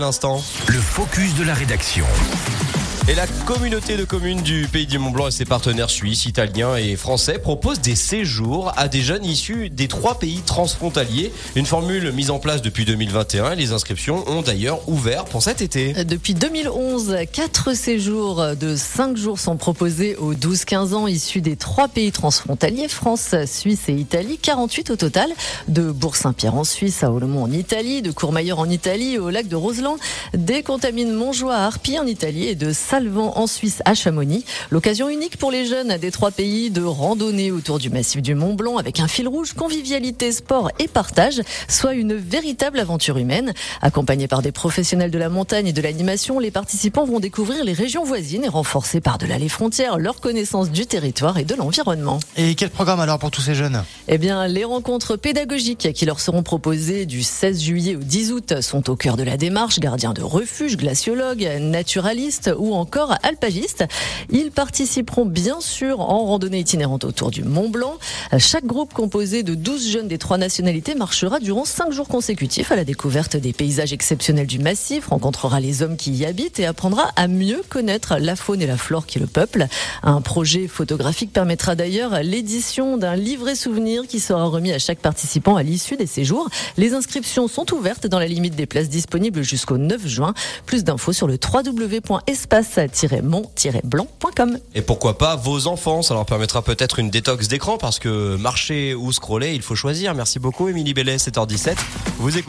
l'instant. Le focus de la rédaction. Et la communauté de communes du Pays du Mont-Blanc et ses partenaires suisses, italiens et français proposent des séjours à des jeunes issus des trois pays transfrontaliers. Une formule mise en place depuis 2021 et les inscriptions ont d'ailleurs ouvert pour cet été. Depuis 2011, quatre séjours de 5 jours sont proposés aux 12-15 ans issus des trois pays transfrontaliers, France, Suisse et Italie. 48 au total, de Bourg-Saint-Pierre en Suisse à Olomont en Italie, de Courmayeur en Italie au lac de Roseland, des Contamines Montjoie à Arpy en Italie et de Salvan en Suisse à Chamonix. L'occasion unique pour les jeunes des trois pays de randonner autour du massif du Mont Blanc avec un fil rouge, convivialité, sport et partage, soit une véritable aventure humaine. Accompagnés par des professionnels de la montagne et de l'animation, les participants vont découvrir les régions voisines et renforcer par-delà les frontières leur connaissance du territoire et de l'environnement. Et quel programme alors pour tous ces jeunes? Eh bien, les rencontres pédagogiques qui leur seront proposées du 16 juillet au 10 août sont au cœur de la démarche. Gardiens de refuge, glaciologues, naturalistes ou encore alpagistes. Ils participeront bien sûr en randonnée itinérante autour du Mont Blanc. Chaque groupe composé de 12 jeunes des trois nationalités marchera durant 5 jours consécutifs à la découverte des paysages exceptionnels du massif, rencontrera les hommes qui y habitent et apprendra à mieux connaître la faune et la flore qui le peuple. Un projet photographique permettra d'ailleurs l'édition d'un livret souvenir qui sera remis à chaque participant à l'issue des séjours. Les inscriptions sont ouvertes dans la limite des places disponibles jusqu'au 9 juin. Plus d'infos sur le www.espace-mont-blanc.com. Et pourquoi pas vos enfants Ça leur permettra peut-être une détox d'écran parce que marcher ou scroller, il faut choisir. Merci beaucoup, Émilie Bellet, 7h17. Vous écoutez